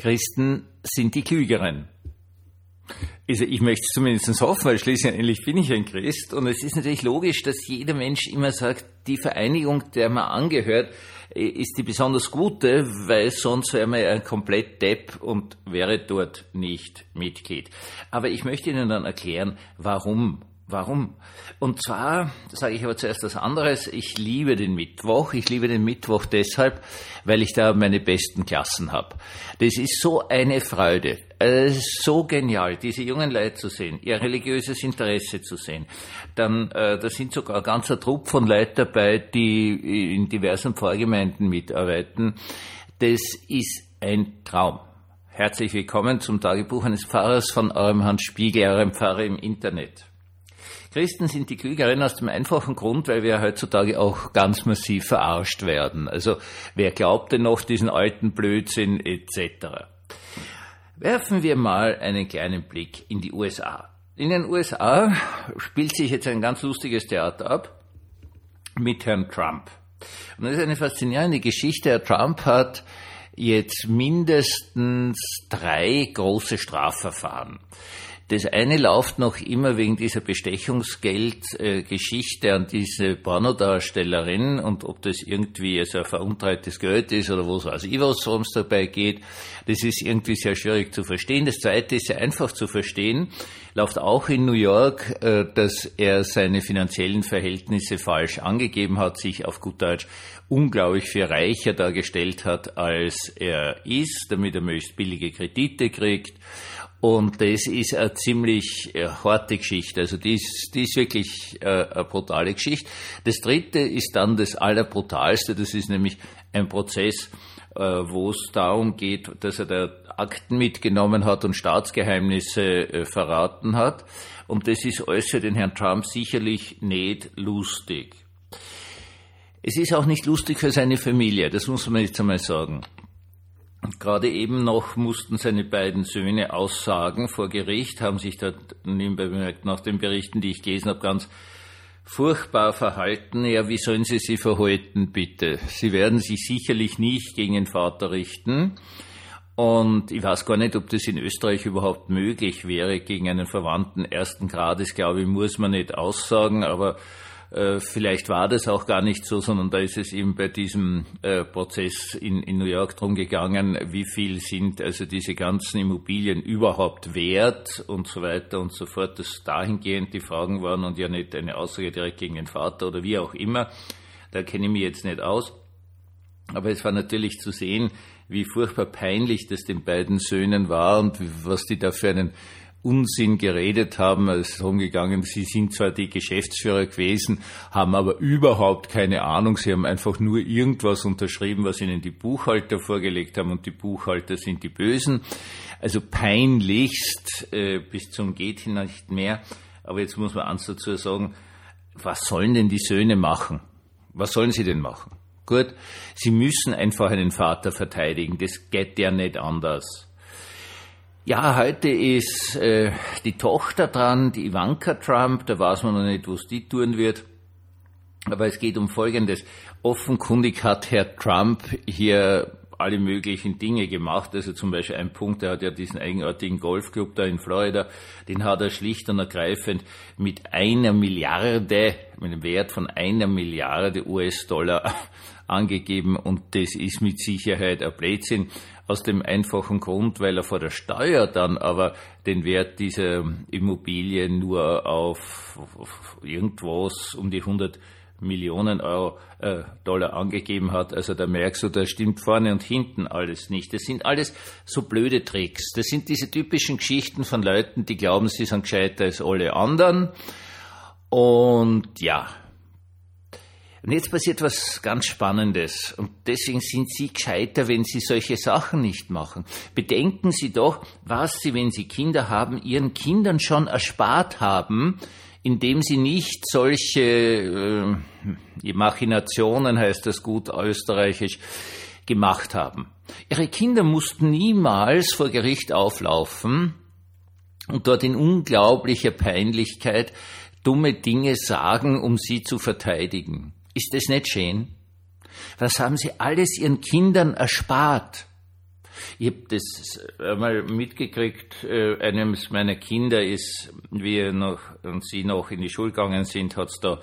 Christen sind die Klügeren. Also ich möchte es zumindest hoffen, weil schließlich bin ich ein Christ. Und es ist natürlich logisch, dass jeder Mensch immer sagt, die Vereinigung, der man angehört, ist die besonders gute, weil sonst wäre man ja komplett Depp und wäre dort nicht Mitglied. Aber ich möchte Ihnen dann erklären, warum Warum? Und zwar sage ich aber zuerst was anderes. Ich liebe den Mittwoch. Ich liebe den Mittwoch deshalb, weil ich da meine besten Klassen habe. Das ist so eine Freude. Es ist so genial, diese jungen Leute zu sehen, ihr religiöses Interesse zu sehen. Dann, äh, da sind sogar ein ganzer Trupp von Leuten dabei, die in diversen Pfarrgemeinden mitarbeiten. Das ist ein Traum. Herzlich willkommen zum Tagebuch eines Pfarrers von eurem Hans Spiegel, eurem Pfarrer im Internet. Christen sind die Klügeren aus dem einfachen Grund, weil wir heutzutage auch ganz massiv verarscht werden. Also wer glaubt denn noch diesen alten Blödsinn etc. Werfen wir mal einen kleinen Blick in die USA. In den USA spielt sich jetzt ein ganz lustiges Theater ab mit Herrn Trump. Und das ist eine faszinierende Geschichte. Herr Trump hat jetzt mindestens drei große Strafverfahren. Das eine läuft noch immer wegen dieser Bestechungsgeldgeschichte an diese Pornodarstellerin und ob das irgendwie so ein veruntreibtes Geld ist oder was weiß ich was, worum es dabei geht. Das ist irgendwie sehr schwierig zu verstehen. Das zweite ist sehr einfach zu verstehen. Läuft auch in New York, äh, dass er seine finanziellen Verhältnisse falsch angegeben hat, sich auf gut Deutsch unglaublich viel reicher dargestellt hat, als er ist, damit er möglichst billige Kredite kriegt und das ist eine ziemlich äh, harte Geschichte. Also die ist, die ist wirklich äh, eine brutale Geschichte. Das dritte ist dann das Allerbrutalste. Das ist nämlich ein Prozess, äh, wo es darum geht, dass er da Akten mitgenommen hat und Staatsgeheimnisse verraten hat. Und das ist alles für den Herrn Trump sicherlich nicht lustig. Es ist auch nicht lustig für seine Familie, das muss man jetzt einmal sagen. Gerade eben noch mussten seine beiden Söhne aussagen vor Gericht, haben sich da nebenbei bemerkt, nach den Berichten, die ich gelesen habe, ganz furchtbar verhalten. Ja, wie sollen sie sich verhalten, bitte? Sie werden sich sicherlich nicht gegen den Vater richten. Und ich weiß gar nicht, ob das in Österreich überhaupt möglich wäre, gegen einen Verwandten ersten Grades, glaube ich, muss man nicht aussagen, aber äh, vielleicht war das auch gar nicht so, sondern da ist es eben bei diesem äh, Prozess in, in New York drum gegangen, wie viel sind also diese ganzen Immobilien überhaupt wert und so weiter und so fort, dass dahingehend die Fragen waren und ja nicht eine Aussage direkt gegen den Vater oder wie auch immer. Da kenne ich mich jetzt nicht aus. Aber es war natürlich zu sehen, wie furchtbar peinlich das den beiden Söhnen war und was die da für einen Unsinn geredet haben. Es ist umgegangen, sie sind zwar die Geschäftsführer gewesen, haben aber überhaupt keine Ahnung. Sie haben einfach nur irgendwas unterschrieben, was ihnen die Buchhalter vorgelegt haben und die Buchhalter sind die Bösen. Also peinlichst äh, bis zum geht hin nicht mehr. Aber jetzt muss man eins dazu sagen, was sollen denn die Söhne machen? Was sollen sie denn machen? Gut, sie müssen einfach einen Vater verteidigen. Das geht ja nicht anders. Ja, heute ist äh, die Tochter dran, die Ivanka Trump. Da weiß man noch nicht, was die tun wird. Aber es geht um Folgendes. Offenkundig hat Herr Trump hier alle möglichen Dinge gemacht. Also zum Beispiel ein Punkt, er hat ja diesen eigenartigen Golfclub da in Florida, den hat er schlicht und ergreifend mit einer Milliarde, mit einem Wert von einer Milliarde US-Dollar angegeben und das ist mit Sicherheit ein Blödsinn aus dem einfachen Grund, weil er vor der Steuer dann aber den Wert dieser Immobilie nur auf, auf irgendwas um die 100 Millionen Euro, äh, Dollar angegeben hat. Also da merkst du, da stimmt vorne und hinten alles nicht. Das sind alles so blöde Tricks. Das sind diese typischen Geschichten von Leuten, die glauben, sie sind gescheiter als alle anderen. Und ja, und jetzt passiert was ganz Spannendes. Und deswegen sind Sie gescheiter, wenn Sie solche Sachen nicht machen. Bedenken Sie doch, was Sie, wenn Sie Kinder haben, Ihren Kindern schon erspart haben, indem Sie nicht solche äh, Machinationen, heißt das gut österreichisch, gemacht haben. Ihre Kinder mussten niemals vor Gericht auflaufen und dort in unglaublicher Peinlichkeit dumme Dinge sagen, um sie zu verteidigen. Ist es nicht schön? Was haben Sie alles Ihren Kindern erspart? Ich habe das einmal mitgekriegt, äh, eines meiner Kinder ist, wie er noch und sie noch in die Schule gegangen sind, hat es da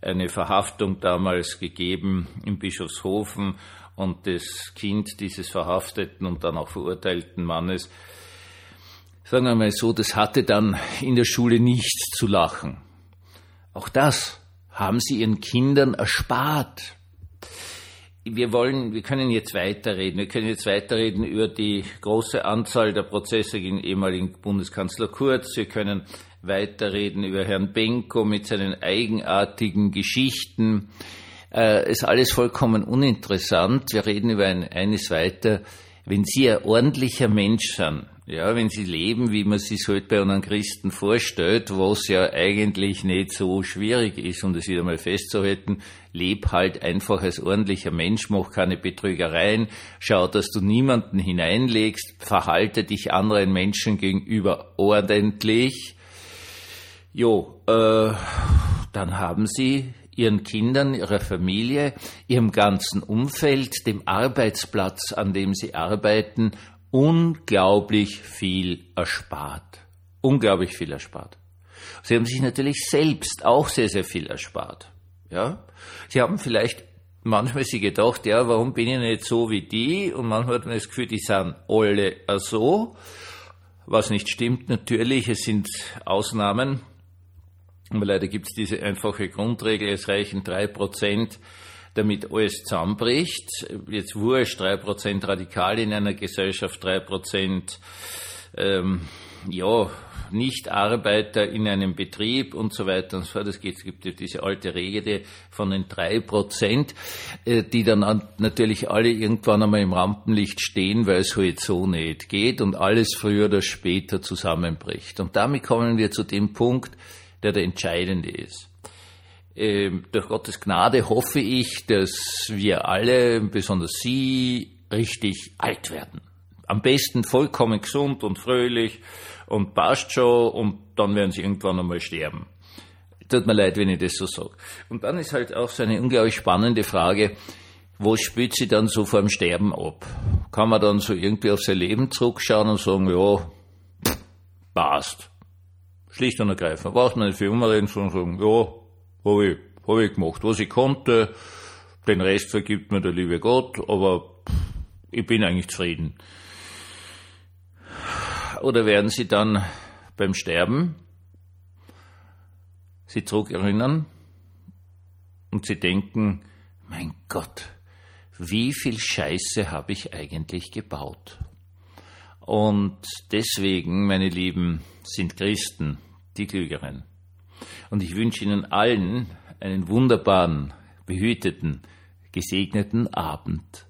eine Verhaftung damals gegeben in Bischofshofen und das Kind dieses verhafteten und dann auch verurteilten Mannes, sagen wir mal so, das hatte dann in der Schule nichts zu lachen. Auch das haben sie ihren Kindern erspart wir wollen, wir können jetzt weiterreden. Wir können jetzt weiterreden über die große Anzahl der Prozesse gegen ehemaligen Bundeskanzler Kurz. Wir können weiterreden über Herrn Benko mit seinen eigenartigen Geschichten. Äh, ist alles vollkommen uninteressant. Wir reden über ein, eines weiter. Wenn Sie ein ordentlicher Mensch sind, ja, wenn sie leben, wie man sich halt bei einem Christen vorstellt, was ja eigentlich nicht so schwierig ist, um das wieder mal festzuhalten, leb halt einfach als ordentlicher Mensch, mach keine Betrügereien, schau, dass du niemanden hineinlegst, verhalte dich anderen Menschen gegenüber ordentlich. Jo, äh, dann haben sie ihren Kindern, ihrer Familie, ihrem ganzen Umfeld, dem Arbeitsplatz, an dem sie arbeiten, unglaublich viel erspart. Unglaublich viel erspart. Sie haben sich natürlich selbst auch sehr, sehr viel erspart. Ja? Sie haben vielleicht manchmal sich gedacht, ja, warum bin ich nicht so wie die? Und manchmal hat man das Gefühl, die sind alle so. Was nicht stimmt, natürlich, es sind Ausnahmen. Aber leider gibt es diese einfache Grundregel, es reichen drei Prozent damit alles zusammenbricht. Jetzt wurscht, drei Prozent radikal in einer Gesellschaft, drei Prozent, ähm, ja, Nichtarbeiter in einem Betrieb und so weiter und so fort. Es gibt diese alte Regel von den drei Prozent, äh, die dann natürlich alle irgendwann einmal im Rampenlicht stehen, weil es halt so nicht geht und alles früher oder später zusammenbricht. Und damit kommen wir zu dem Punkt, der der entscheidende ist. Ähm, durch Gottes Gnade hoffe ich, dass wir alle, besonders Sie, richtig alt werden. Am besten vollkommen gesund und fröhlich und passt schon und dann werden Sie irgendwann einmal sterben. Tut mir leid, wenn ich das so sage. Und dann ist halt auch so eine unglaublich spannende Frage, wo spielt sie dann so vor dem Sterben ab? Kann man dann so irgendwie auf sein Leben zurückschauen und sagen, ja, passt. Schlicht und ergreifend. Braucht man nicht viel umreden, sondern sagen, ja, habe ich, hab ich gemacht, was ich konnte. Den Rest vergibt mir der liebe Gott, aber ich bin eigentlich zufrieden. Oder werden Sie dann beim Sterben Sie zurückerinnern und Sie denken, mein Gott, wie viel Scheiße habe ich eigentlich gebaut? Und deswegen, meine Lieben, sind Christen die Klügeren. Und ich wünsche Ihnen allen einen wunderbaren, behüteten, gesegneten Abend.